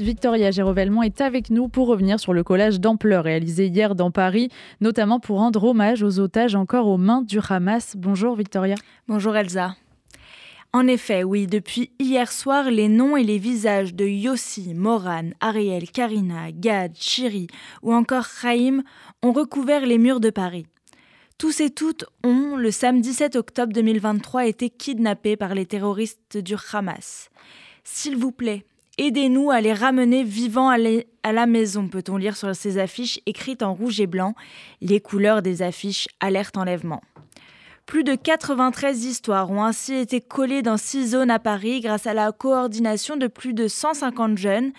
Victoria Gérovellement est avec nous pour revenir sur le collage d'ampleur réalisé hier dans Paris, notamment pour rendre hommage aux otages encore aux mains du Hamas. Bonjour Victoria. Bonjour Elsa. En effet, oui, depuis hier soir, les noms et les visages de Yossi, Moran, Ariel, Karina, Gad, Chiri ou encore Chaim ont recouvert les murs de Paris. Tous et toutes ont, le samedi 7 octobre 2023, été kidnappés par les terroristes du Hamas. S'il vous plaît, Aidez-nous à les ramener vivants à, la maison, peut-on lire sur ces affiches écrites en rouge et blanc. Les couleurs des affiches alerte enlèvement. Plus de 93 histoires ont ainsi été collées dans six zones à Paris grâce à la coordination de plus de 150 jeunes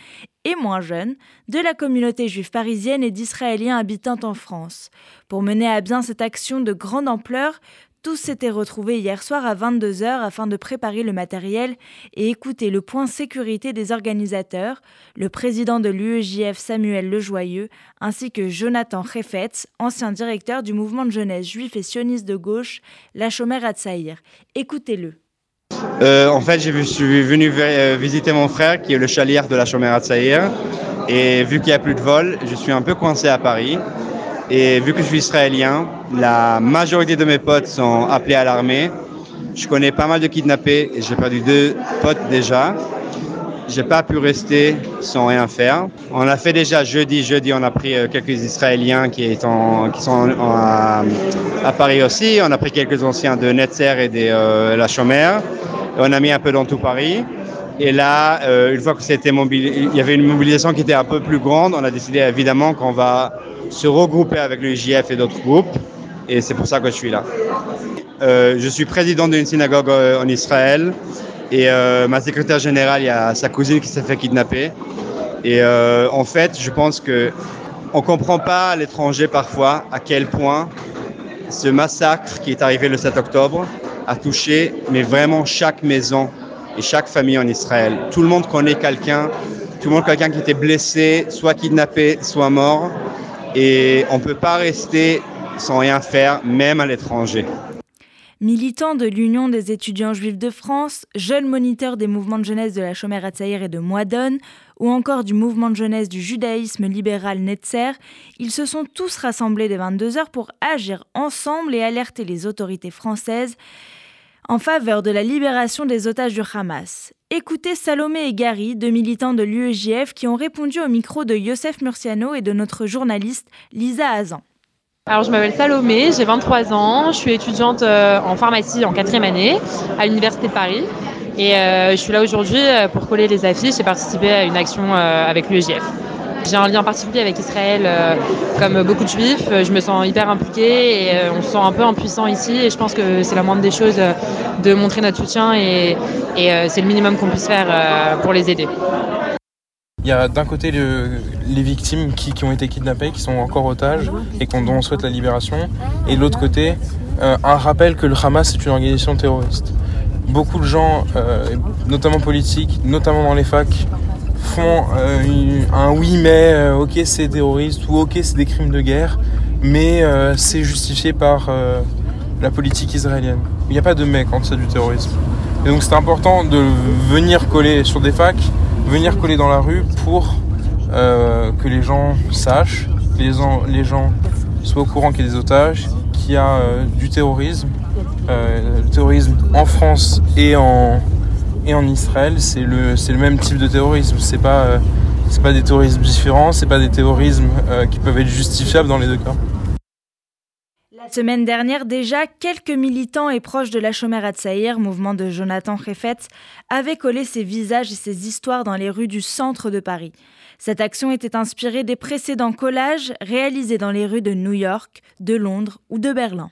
et moins jeunes de la communauté juive parisienne et d'Israéliens habitant en France. Pour mener à bien cette action de grande ampleur, tous s'étaient retrouvés hier soir à 22h afin de préparer le matériel et écouter le point sécurité des organisateurs, le président de l'UEJF Samuel Lejoyeux, ainsi que Jonathan Refetz, ancien directeur du mouvement de jeunesse juif et sioniste de gauche, La Chomère Tsaïr. Écoutez-le. Euh, en fait, je suis venu euh, visiter mon frère qui est le chalière de la Chomère Tsaïr. Et vu qu'il n'y a plus de vol, je suis un peu coincé à Paris. Et vu que je suis israélien, la majorité de mes potes sont appelés à l'armée. Je connais pas mal de kidnappés et j'ai perdu deux potes déjà. J'ai pas pu rester sans rien faire. On a fait déjà jeudi, jeudi, on a pris euh, quelques Israéliens qui, qui sont à, Paris aussi. On a pris quelques anciens de Netzer et de euh, La Chomère. On a mis un peu dans tout Paris. Et là, euh, une fois que c'était il y avait une mobilisation qui était un peu plus grande, on a décidé évidemment qu'on va se regrouper avec le IJF et d'autres groupes. Et c'est pour ça que je suis là. Euh, je suis président d'une synagogue euh, en Israël. Et euh, ma secrétaire générale, il y a sa cousine qui s'est fait kidnapper. Et en fait, je pense que on comprend pas à l'étranger parfois à quel point ce massacre qui est arrivé le 7 octobre a touché, mais vraiment chaque maison et chaque famille en Israël. Tout le monde connaît quelqu'un, tout le monde quelqu'un qui était blessé, soit kidnappé, soit mort. Et on ne peut pas rester sans rien faire, même à l'étranger. Militant de l'Union des étudiants juifs de France, jeune moniteur des mouvements de jeunesse de la Chomère Atzaïr et de Moadone, ou encore du mouvement de jeunesse du judaïsme libéral Netzer, ils se sont tous rassemblés dès 22h pour agir ensemble et alerter les autorités françaises en faveur de la libération des otages du Hamas. Écoutez Salomé et Gary, deux militants de l'UEJF qui ont répondu au micro de Youssef Murciano et de notre journaliste Lisa Hazan. Alors je m'appelle Salomé, j'ai 23 ans, je suis étudiante euh, en pharmacie en quatrième année à l'Université de Paris et euh, je suis là aujourd'hui euh, pour coller les affiches et participer à une action avec l'UEJF. J'ai un lien particulier avec Israël, euh, comme beaucoup de juifs. Je me sens hyper impliquée et euh, on se sent un peu impuissant ici. Et je pense que c'est la moindre des choses euh, de montrer notre soutien et, c'est le minimum qu'on puisse faire pour les aider. Il y a d'un côté les victimes qui, ont été kidnappées, qui sont encore otages et dont on souhaite la libération. Et de l'autre côté, un rappel que le Hamas est une organisation terroriste. Beaucoup de gens, notamment politiques, notamment dans les facs, font euh, un oui mais euh, ok c'est terroriste ou ok c'est des crimes de guerre mais euh, c'est justifié par la politique israélienne. Il n'y a pas de mais quand c'est du terrorisme. Et donc c'est important de venir coller sur des facs, venir coller dans la rue pour que les gens sachent, que les, les gens soient au courant qu'il y a des otages, qu'il y a du terrorisme, le terrorisme en France et en, et en Israël, c'est le, même type de terrorisme. C'est pas, euh, pas des terrorismes différents, c'est pas des terrorismes euh, qui peuvent être justifiables dans les deux cas. La semaine dernière déjà, quelques militants et proches de la Chomère Atsaïr, mouvement de Jonathan Refetz, avaient collé ses visages et ses histoires dans les rues du centre de Paris. Cette action était inspirée des précédents collages réalisés dans les rues de New York, de Londres ou de Berlin.